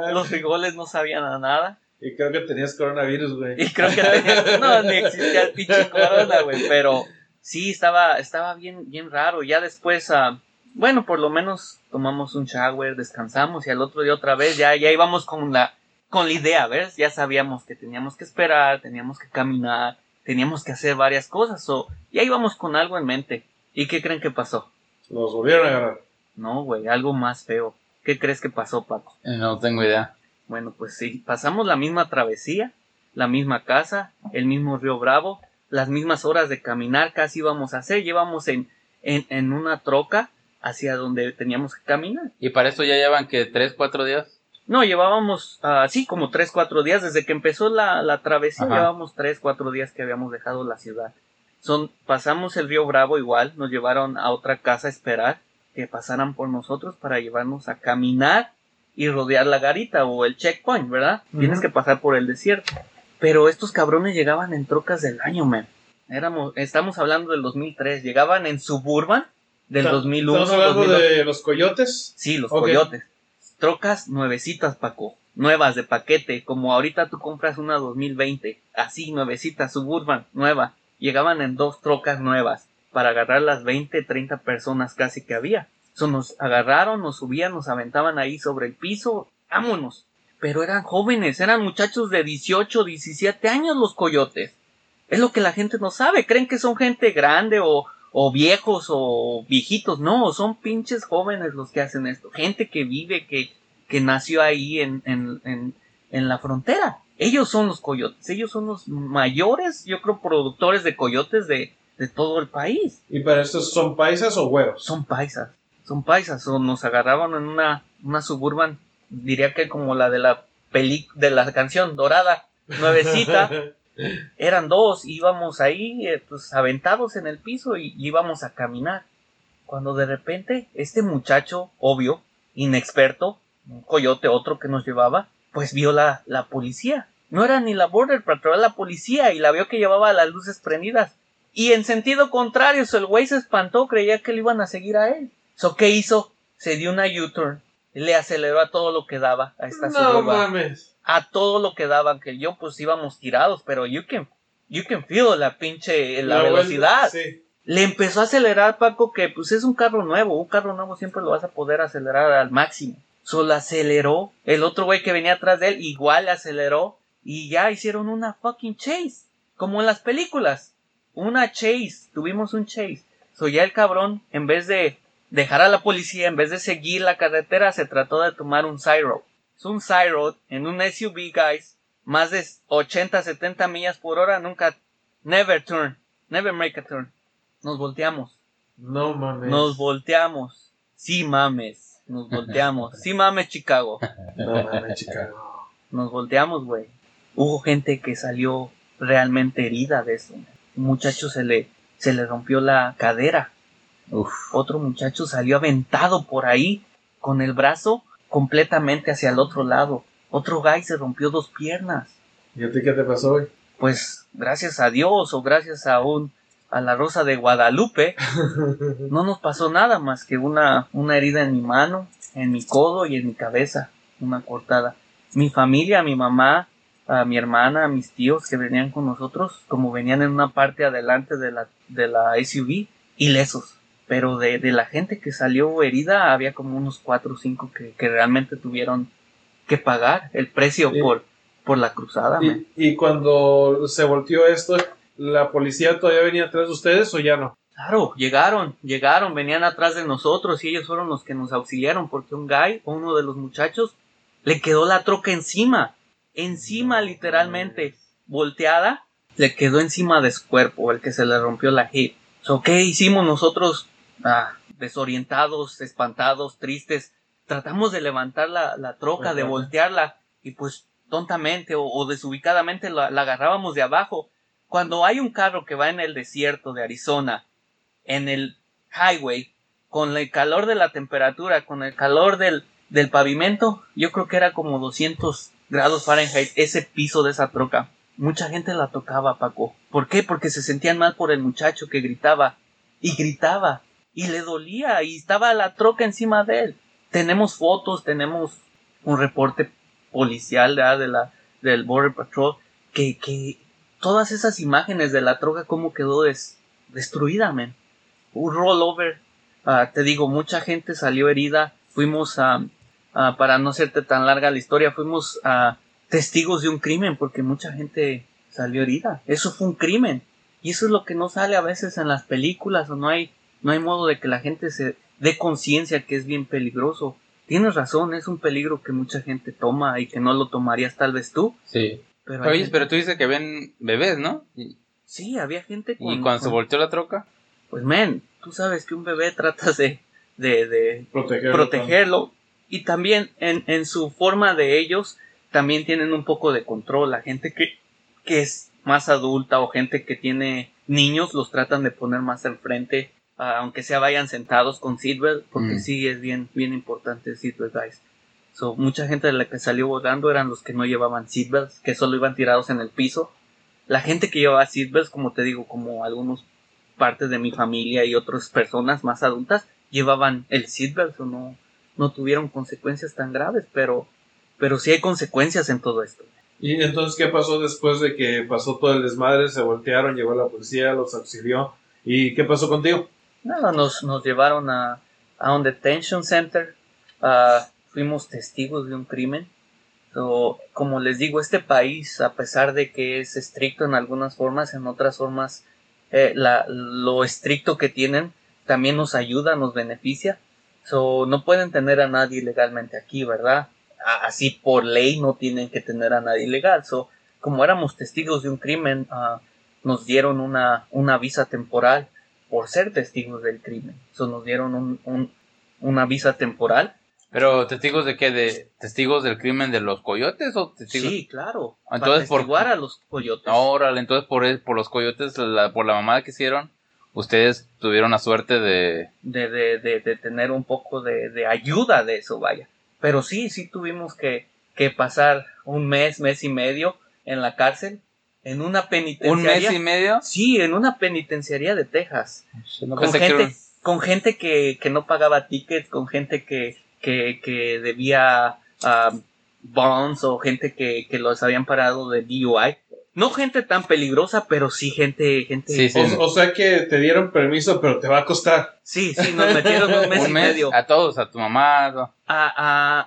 los frijoles no sabían a nada. y creo que tenías coronavirus, güey. Y creo que no, ni existía el pinche corona, güey, pero sí, estaba, estaba bien, bien raro. Ya después, ah, bueno, por lo menos tomamos un shower, descansamos y al otro día otra vez ya, ya íbamos con la, con la idea, ¿ves? Ya sabíamos que teníamos que esperar, teníamos que caminar, teníamos que hacer varias cosas, o ya íbamos con algo en mente. ¿Y qué creen que pasó? Nos volvieron a agarrar. No, güey, algo más feo. ¿Qué crees que pasó, Paco? Eh, No tengo idea. Bueno, pues sí, pasamos la misma travesía, la misma casa, el mismo río Bravo, las mismas horas de caminar casi íbamos a hacer, llevamos en, en, en una troca hacia donde teníamos que caminar. ¿Y para eso ya llevan que tres, cuatro días? No, llevábamos así como tres, cuatro días, desde que empezó la, la travesía, Ajá. llevábamos tres, cuatro días que habíamos dejado la ciudad. Son, pasamos el río Bravo igual, nos llevaron a otra casa a esperar que pasaran por nosotros para llevarnos a caminar y rodear la garita o el checkpoint, ¿verdad? Tienes que pasar por el desierto. Pero estos cabrones llegaban en trocas del año, man. Éramos, estamos hablando del 2003, llegaban en Suburban del 2001. Estamos hablando 2002. de los coyotes. Sí, los coyotes. Trocas nuevecitas, Paco. Nuevas de paquete, como ahorita tú compras una 2020. Así, nuevecita, suburban, nueva. Llegaban en dos trocas nuevas para agarrar las 20, 30 personas casi que había. Nos agarraron, nos subían, nos aventaban ahí sobre el piso. Vámonos. Pero eran jóvenes, eran muchachos de 18, 17 años los coyotes. Es lo que la gente no sabe. Creen que son gente grande o, o viejos o viejitos. No, son pinches jóvenes los que hacen esto. Gente que vive, que, que nació ahí en, en, en, en la frontera. Ellos son los coyotes. Ellos son los mayores, yo creo, productores de coyotes de, de todo el país. ¿Y para estos son paisas o güeros? Son paisas. Son paisas. O nos agarraban en una, una suburban, diría que como la de la peli, de la canción dorada, nuevecita. eran dos, íbamos ahí, eh, pues aventados en el piso y, y íbamos a caminar. Cuando de repente este muchacho, obvio, inexperto, un coyote, otro que nos llevaba, pues vio la, la policía. No era ni la Border Patrol, era la policía y la vio que llevaba las luces prendidas. Y en sentido contrario, so el güey se espantó, creía que le iban a seguir a él. So, ¿qué hizo? Se dio una U-turn le aceleró a todo lo que daba a esta No mames. a todo lo que daban, que yo pues íbamos tirados, pero you can, you can feel la pinche, la, vuelta- velocidad. Sí. Le empezó a acelerar Paco que pues es un carro nuevo, un carro nuevo siempre lo vas a poder acelerar al máximo. Solo aceleró, el otro güey que venía atrás de él igual le aceleró y ya hicieron una fucking chase, como en las películas. Una chase, tuvimos un chase. So ya el cabrón, en vez de dejar a la policía, en vez de seguir la carretera, se trató de tomar un side road. Es un side road en un SUV, guys. Más de 80, 70 millas por hora, nunca, never turn, never make a turn. Nos volteamos, No mames. nos volteamos. Sí mames, nos volteamos. Sí mames, Chicago. No mames, Chicago. Nos volteamos, güey. Hubo gente que salió realmente herida de eso. Un muchacho se le, se le rompió la cadera. Uf. Otro muchacho salió aventado por ahí con el brazo completamente hacia el otro lado. Otro guy se rompió dos piernas. ¿Y a ti qué te pasó, güey? Pues gracias a Dios o gracias a un a la Rosa de Guadalupe no nos pasó nada más que una una herida en mi mano, en mi codo y en mi cabeza, una cortada. Mi familia, mi mamá, a mi hermana, a mis tíos que venían con nosotros, como venían en una parte adelante de la de la SUV, ilesos. Pero de, de la gente que salió herida había como unos cuatro o cinco que, que realmente tuvieron que pagar el precio Sí. por, por la cruzada. Y, y cuando se volteó esto, ¿la policía todavía venía atrás de ustedes o ya no? Claro, llegaron, llegaron, venían atrás de nosotros y ellos fueron los que nos auxiliaron porque un guy, uno de los muchachos, le quedó la troca encima, encima literalmente, volteada, le quedó encima de su cuerpo, el que se le rompió la hip. So, ¿Qué hicimos nosotros? Ah, desorientados, espantados, tristes. Tratamos de levantar la, la troca, de voltearla y pues tontamente o, o desubicadamente la, la agarrábamos de abajo. Cuando hay un carro que va en el desierto de Arizona, en el highway, con el calor de la temperatura, con el calor del, del pavimento, yo creo que era como 200 grados Fahrenheit ese piso de esa troca. Mucha gente la tocaba, Paco. ¿Por qué? Porque se sentían mal por el muchacho que gritaba y gritaba y le dolía y estaba la troca encima de él. Tenemos fotos, tenemos un reporte policial de la del Border Patrol que, que todas esas imágenes de la troca cómo quedó des- destruida, man. Un rollover. Ah, te digo, mucha gente salió herida. Fuimos a, a- para no hacerte tan larga la historia, fuimos a testigos de un crimen porque mucha gente salió herida. Eso fue un crimen. Y eso es lo que no sale a veces en las películas o no hay, no hay modo de que la gente se dé conciencia que es bien peligroso. Tienes razón, es un peligro que mucha gente toma y que no lo tomarías tal vez tú. Sí. Pero Oye, gente- pero tú dices que ven bebés, ¿no? Y, Sí, había gente con... y cuando se con- volteó la troca. Pues, men, tú sabes que un bebé tratas de, de, de Protegerlo. protegerlo. Y también en, en su forma de ellos, también tienen un poco de control. La gente que, que es más adulta o gente que tiene niños, los tratan de poner más enfrente, ah, aunque sea vayan sentados con seatbelt, porque Mm. sí es bien, bien importante el seatbelt, guys. So, mucha gente de la que salió volando eran los que no llevaban seatbelts, que solo iban tirados en el piso. La gente que llevaba seatbelts, como te digo, como algunos partes de mi familia y otras personas más adultas, llevaban el seatbelt o no, no tuvieron consecuencias tan graves, pero, pero sí hay consecuencias en todo esto. ¿Y entonces qué pasó después de que pasó todo el desmadre? Se voltearon, llegó la policía, los auxilió. ¿Y qué pasó contigo? Nada, nos, nos llevaron a, a un detention center, ah, fuimos testigos de un crimen. So, como les digo, este país, a pesar de que es estricto en algunas formas, en otras formas, eh, lo estricto que tienen también nos ayuda, nos beneficia. So, no pueden tener a nadie ilegalmente aquí, ¿verdad? Así por ley no tienen que tener a nadie ilegal. So, como éramos testigos de un crimen, ah, nos dieron una, una visa temporal por ser testigos del crimen. So, nos dieron un- una visa temporal. Pero testigos de qué? ¿De testigos del crimen de los coyotes o testigos? Sí, claro. Entonces, para por- a los coyotes. Órale, entonces por, por los coyotes, la- por la mamada que hicieron, ustedes tuvieron la suerte de... de, de, de, de tener un poco de, de ayuda de eso, vaya. Pero sí, sí tuvimos que, que pasar un mes, mes y medio en la cárcel, en una ¿Un penitenciaría. mes y medio? Sí, en una penitenciaría de Texas. No con que gente, un- con gente que, que no pagaba tickets, con gente que, que, que debía ah, bonds o gente que, que los habían parado de DUI. No gente tan peligrosa, pero sí gente, gente. Sí, sí. O, o sea que te dieron permiso, pero te va a costar. Sí, sí, nos metieron un mes Un y medio. a todos, a tu mamá. a- a,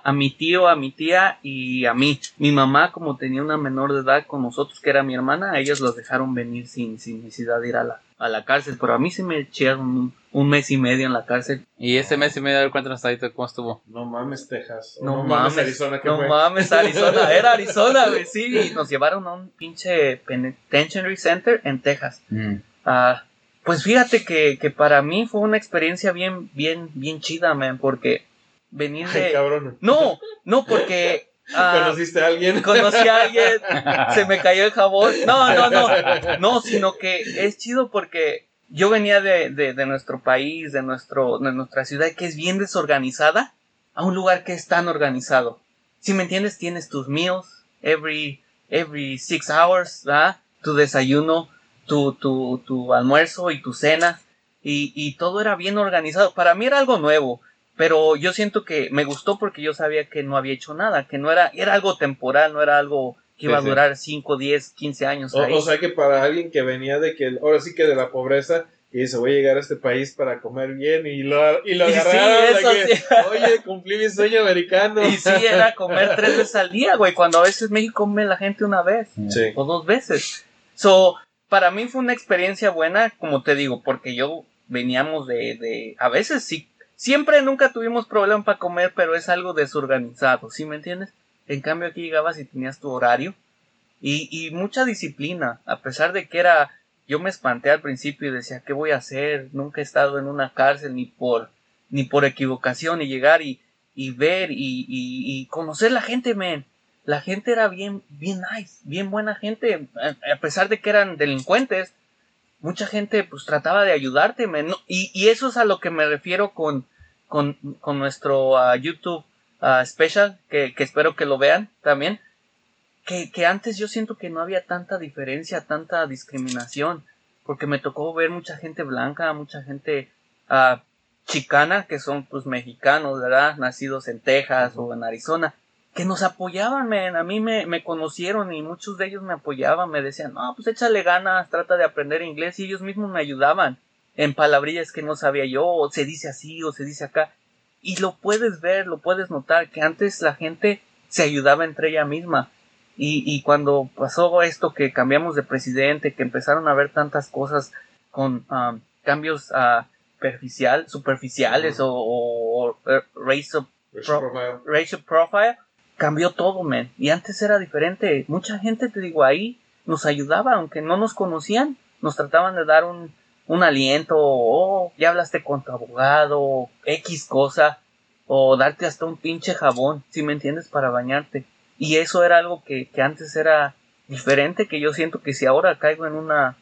a, a mi tío, a mi tía y a mí. Mi mamá, como tenía una menor de edad con nosotros, que era mi hermana, ellos los dejaron venir sin, sin necesidad de ir a la, a la cárcel. Pero a mí se me echaron un, un mes y medio en la cárcel. Y ese mes y medio, a ver, cuéntanos ahí cómo estuvo. No mames, Texas. No, mames, Arizona, ¿qué no fue? mames, Arizona. Era Arizona, güey, sí. Y nos llevaron a un pinche penitentiary center en Texas. Mm. Ah, pues fíjate que, que para mí fue una experiencia bien, bien, bien chida, man, porque venir Ay, de... cabrón. No, no, porque... ah, ¿Conociste a alguien? conocí a alguien, se me cayó el jabón. No, no, no. No, sino que es chido porque yo venía de, de, de nuestro país, de, nuestro, de nuestra ciudad, que es bien desorganizada, a un lugar que es tan organizado. Si me entiendes, tienes tus meals every, every six hours, ¿verdad? Tu desayuno, tu, tu, tu almuerzo y tu cena. Y, y todo era bien organizado. Para mí era algo nuevo. Pero yo siento que me gustó porque yo sabía que no había hecho nada, que no era, era algo temporal, no era algo que iba Sí, a durar 5, 10, 15 años. O, ahí. o sea que para alguien que venía de que, ahora sí que de la pobreza, y dice, voy a llegar a este país para comer bien, y lo, y lo Y sí, agarraron de eso que, sí. oye, cumplí mi sueño americano. Y sí, era comer tres veces al día, güey, cuando a veces México come la gente una vez Sí. o dos veces. So, para mí fue una experiencia buena, como te digo, porque yo veníamos de, de a veces sí, siempre nunca tuvimos problema para comer, pero es algo desorganizado, ¿sí me entiendes? En cambio aquí llegabas y tenías tu horario y, mucha disciplina, a pesar de que era, yo me espanté al principio y decía, ¿qué voy a hacer? Nunca he estado en una cárcel ni por, ni por equivocación y llegar y, y ver y, y, conocer la gente, man. La gente era bien, bien nice, bien buena gente, a pesar de que eran delincuentes. Mucha gente pues trataba de ayudarte, y, y eso es a lo que me refiero con, con, con nuestro ah, YouTube ah, special, que, que espero que lo vean también. Que, que antes yo siento que no había tanta diferencia, tanta discriminación, porque me tocó ver mucha gente blanca, mucha gente ah, chicana, que son pues mexicanos, ¿verdad? Nacidos en Texas o en Arizona, que nos apoyaban, man. A mí me, me conocieron y muchos de ellos me apoyaban, me decían, no, pues échale ganas, trata de aprender inglés y ellos mismos me ayudaban en palabrillas que no sabía yo, o se dice así, o se dice acá. Y lo puedes ver, lo puedes notar, que antes la gente se ayudaba entre ella misma. Y, y cuando pasó esto que cambiamos de presidente, que empezaron a ver tantas cosas con um, cambios superficial, superficiales o, o, o, eh, racial, Pro- Profile. racial profile, cambió todo, man. Y antes era diferente. Mucha gente, te digo, ahí nos ayudaba, aunque no nos conocían, nos trataban de dar un, un aliento, o oh, ya hablaste con tu abogado, X cosa, o darte hasta un pinche jabón, si me entiendes, para bañarte. Y eso era algo que, que antes era diferente, que yo siento que si ahora caigo en una,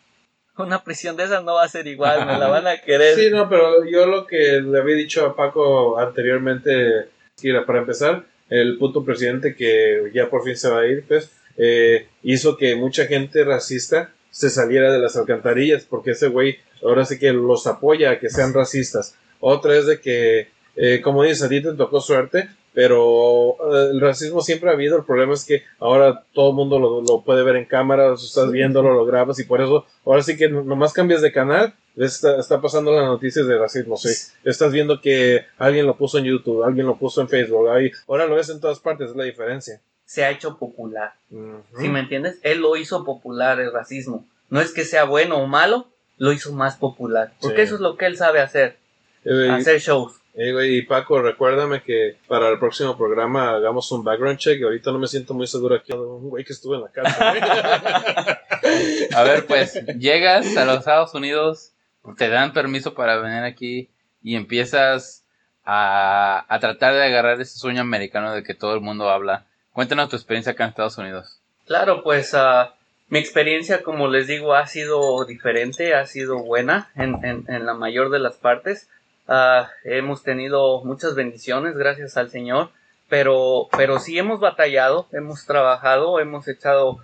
una prisión de esas no va a ser igual, me la van a querer. Sí, no, pero yo lo que le había dicho a Paco anteriormente, mira, para empezar, el puto presidente que ya por fin se va a ir, pues, eh, hizo que mucha gente racista se saliera de las alcantarillas, porque ese güey ahora sí que los apoya a que sean racistas. Otra es de que, eh, como dices, a ti te tocó suerte, pero eh, el racismo siempre ha habido. El problema es que ahora todo el mundo lo, lo puede ver en cámara, estás viéndolo, lo grabas y por eso ahora sí que nomás cambias de canal. Está, está pasando las noticias de racismo, sí. Estás viendo que alguien lo puso en YouTube, alguien lo puso en Facebook, ahí, ahora lo ves en todas partes, es la diferencia. Se ha hecho popular. Ujú. ¿Sí me entiendes? Él lo hizo popular el racismo. No es que sea bueno o malo, lo hizo más popular. Porque Sí. eso es lo que él sabe hacer, Eh, hacer shows. eh, y Paco, recuérdame que para el próximo programa hagamos un background check. Ahorita no me siento muy seguro aquí. Un güey que estuve en la güey. A ver, pues, llegas a los Estados Unidos, te dan permiso para venir aquí y empiezas a, a tratar de agarrar ese sueño americano de que todo el mundo habla. Cuéntanos tu experiencia acá en Estados Unidos. Claro, pues ah, mi experiencia, como les digo, ha sido diferente, ha sido buena en, en, en la mayor de las partes. Ah, hemos tenido muchas bendiciones, gracias al Señor, pero, pero sí hemos batallado, hemos trabajado, hemos echado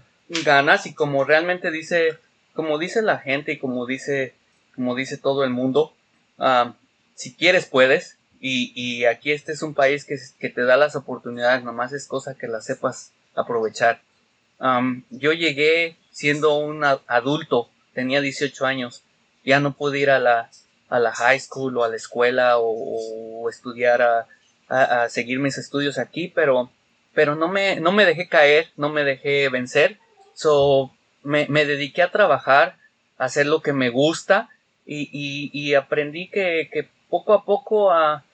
ganas y como realmente dice, como dice la gente y como dice, como dice todo el mundo, ah, si quieres puedes Y, y aquí este es un país que, que te da las oportunidades, nomás es cosa que las sepas aprovechar. Yo llegué siendo un adulto, tenía 18 años, ya no pude ir a la, a la high school o a la escuela o, estudiar a, a, seguir mis estudios aquí, pero, pero no, me, no me dejé caer, no me dejé vencer, so me, me dediqué a trabajar, a hacer lo que me gusta y, y, y aprendí que, que, poco a poco a,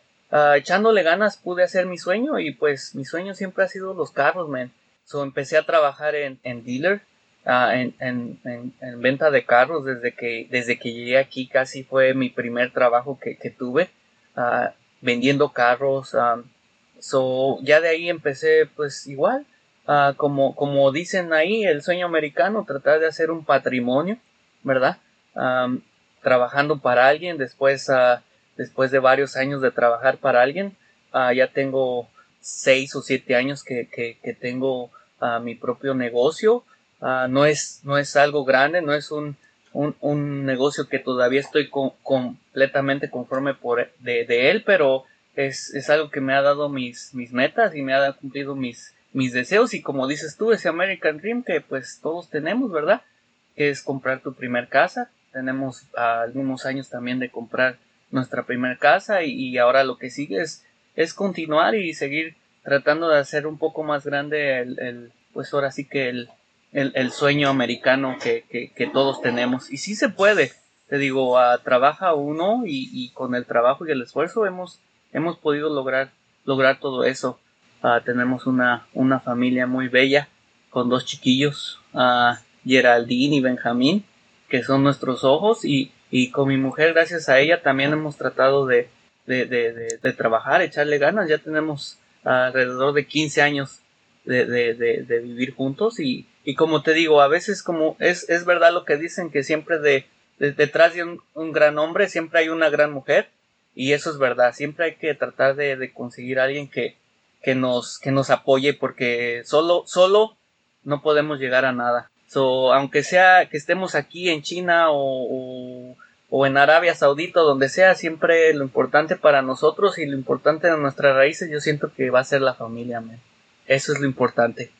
echándole ganas pude hacer mi sueño y pues mi sueño siempre ha sido los carros, man. So empecé a trabajar en, en dealer, uh, en, en, en, venta de carros desde que, desde que llegué aquí casi fue mi primer trabajo que, que tuve uh, vendiendo carros. Um, so ya de ahí empecé pues igual, como, como dicen ahí, el sueño americano, tratar de hacer un patrimonio, ¿verdad? Trabajando para alguien, después, después de varios años de trabajar para alguien, ya tengo seis o siete años que, que, tengo a mi propio negocio. Ah, no, es, no es algo grande, no es un, un, un negocio que todavía estoy completamente conforme por, de, de él, pero es, es, algo que me ha dado mis, mis metas y me ha cumplido mis, mis deseos y como dices tú, ese American Dream que pues todos tenemos, ¿verdad? Que es comprar tu primer casa. Tenemos algunos años también de comprar nuestra primera casa y, ahora lo que sigue es, es continuar y seguir tratando de hacer un poco más grande el, el pues ahora sí que el, el, sueño americano que, que, que, todos tenemos. Y sí se puede, te digo, uh, trabaja uno y, y, con el trabajo y el esfuerzo hemos, hemos podido lograr, lograr todo eso. Uh, tenemos una, una familia muy bella con dos chiquillos, uh, Geraldine y Benjamín, que son nuestros ojos y, y con mi mujer, gracias a ella, también hemos tratado de, de, de, trabajar, echarle ganas. Ya tenemos alrededor de 15 años de, vivir juntos y, y, como te digo, a veces como es, es verdad lo que dicen que siempre de, detrás de un, un, gran hombre siempre hay una gran mujer y eso es verdad, siempre hay que tratar de, conseguir a alguien que, que, nos, que nos apoye porque solo, solo no podemos llegar a nada. So, aunque sea que estemos aquí en China o o en Arabia Saudita, donde sea, siempre lo importante para nosotros y lo importante de nuestras raíces, yo siento que va a ser la familia, man. Eso es lo importante.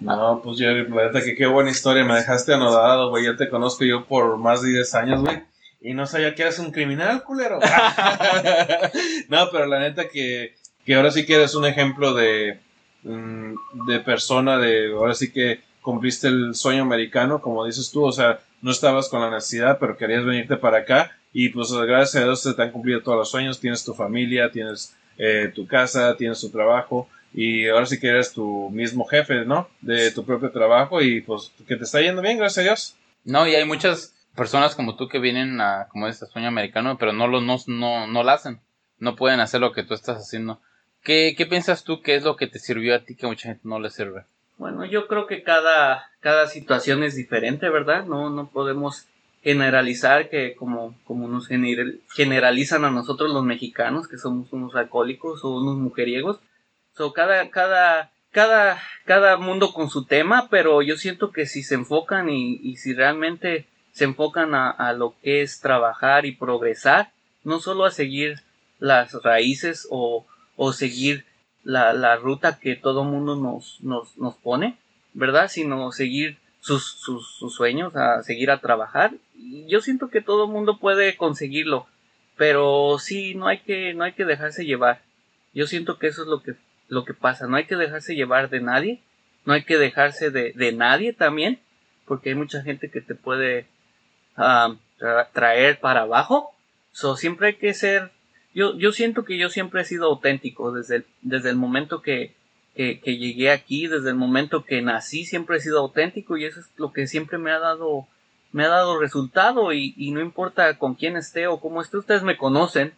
No, pues Jerry, la neta que qué buena historia, me dejaste anodado, güey, ya te conozco yo por más de 10 años, güey. Y no sabía que eras un criminal, culero. no, pero la neta que, que ahora sí que eres un ejemplo de, mm, de persona, de, ahora sí que cumpliste el sueño americano, como dices tú, o sea, no estabas con la necesidad, pero querías venirte para acá y pues gracias a Dios te han cumplido todos los sueños, tienes tu familia, tienes eh, tu casa, tienes tu trabajo y ahora sí que eres tu mismo jefe, ¿no? De tu propio trabajo y pues que te está yendo bien, gracias a Dios. No, y hay muchas personas como tú que vienen a como este sueño americano, pero no lo no, no, no lo hacen, no pueden hacer lo que tú estás haciendo. ¿Qué, ¿Qué piensas tú que es lo que te sirvió a ti que mucha gente no le sirve? Bueno, yo creo que cada, cada situación es diferente, ¿verdad? No, no podemos generalizar que como, como nos generalizan a nosotros los mexicanos, que somos unos alcohólicos o unos mujeriegos. So, cada, cada, cada, cada mundo con su tema, pero yo siento que si se enfocan y, y si realmente se enfocan a, a, lo que es trabajar y progresar, no solo a seguir las raíces o, o seguir la, la ruta que todo mundo nos, nos, nos pone, ¿verdad? Sino seguir sus, sus, sueños, a seguir a trabajar. Yo siento que todo mundo puede conseguirlo, pero sí, no hay que, no hay que dejarse llevar. Yo siento que eso es lo que, lo que pasa, no hay que dejarse llevar de nadie, no hay que dejarse de, de nadie también, porque hay mucha gente que te puede uh, traer para abajo. So, siempre hay que ser yo, yo siento que yo siempre he sido auténtico desde el, desde el momento que, que, llegué aquí, desde el momento que nací, siempre he sido auténtico y eso es lo que siempre me ha dado, me ha dado resultado y, y no importa con quién esté o cómo esté, ustedes me conocen,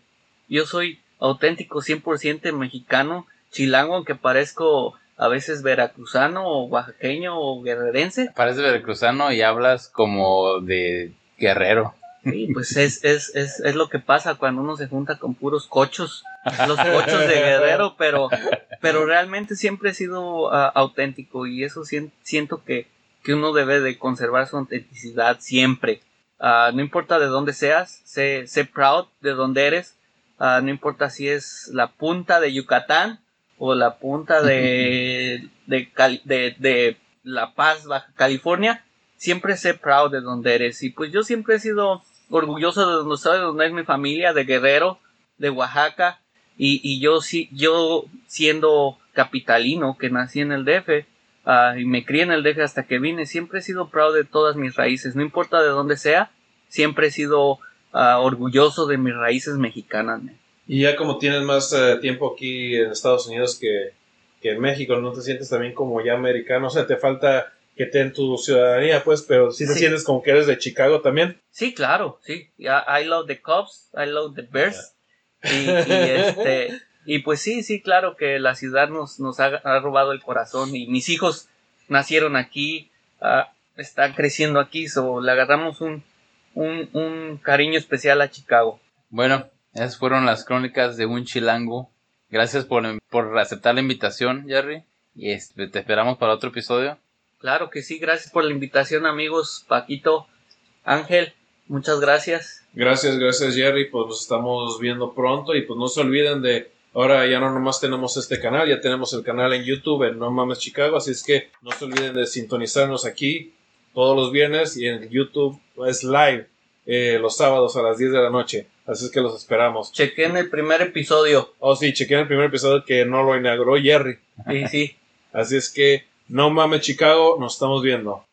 yo soy auténtico 100% mexicano, chilango, aunque parezco a veces veracruzano o oaxaqueño o guerrerense. Pareces veracruzano y hablas como de guerrero. Sí, pues es, es, es, es lo que pasa cuando uno se junta con puros cochos, los cochos de guerrero, pero, pero realmente siempre he sido uh, auténtico y eso siento que, que uno debe de conservar su autenticidad siempre. Uh, no importa de dónde seas, sé, sé proud de dónde eres, ah, no importa si es la punta de Yucatán o la punta de, de, de, de La Paz, Baja California, siempre sé proud de donde eres. Y pues yo siempre he sido orgulloso de donde soy, de donde es mi familia, de Guerrero, de Oaxaca. Y, y yo sí, yo siendo capitalino, que nací en el DF, ah, y me crié en el DF hasta que vine, siempre he sido proud de todas mis raíces, no importa de dónde sea, siempre he sido ah, orgulloso de mis raíces mexicanas. Y ya como tienes más eh, tiempo aquí en Estados Unidos que, que en México, ¿no te sientes también como ya americano? O sea, te falta que te den tu ciudadanía, pues, pero sí te Sí. sientes como que eres de Chicago también. Sí, claro, sí. Ya, I love the Cubs, I love the Bears. Y, y, este, y pues sí, sí, claro que la ciudad nos, nos ha, ha robado el corazón y mis hijos nacieron aquí, ah, están creciendo aquí, so le agarramos un, un, un cariño especial a Chicago. Bueno, esas fueron las crónicas de un chilango. Gracias por, por aceptar la invitación, Jerry. Y este, te esperamos para otro episodio. Claro que sí, gracias por la invitación amigos, Paquito, Ángel, muchas gracias. Gracias, gracias Jerry, pues nos estamos viendo pronto y pues no se olviden de, ahora ya no nomás tenemos este canal, ya tenemos el canal en YouTube en No Mames Chicago, así es que no se olviden de sintonizarnos aquí todos los viernes y en YouTube es live eh, los sábados a las 10 de la noche, así es que los esperamos. Chequen el primer episodio. Oh sí, chequen el primer episodio que no lo inauguró Jerry, Sí, sí. así es que No Mames Chicago, nos estamos viendo.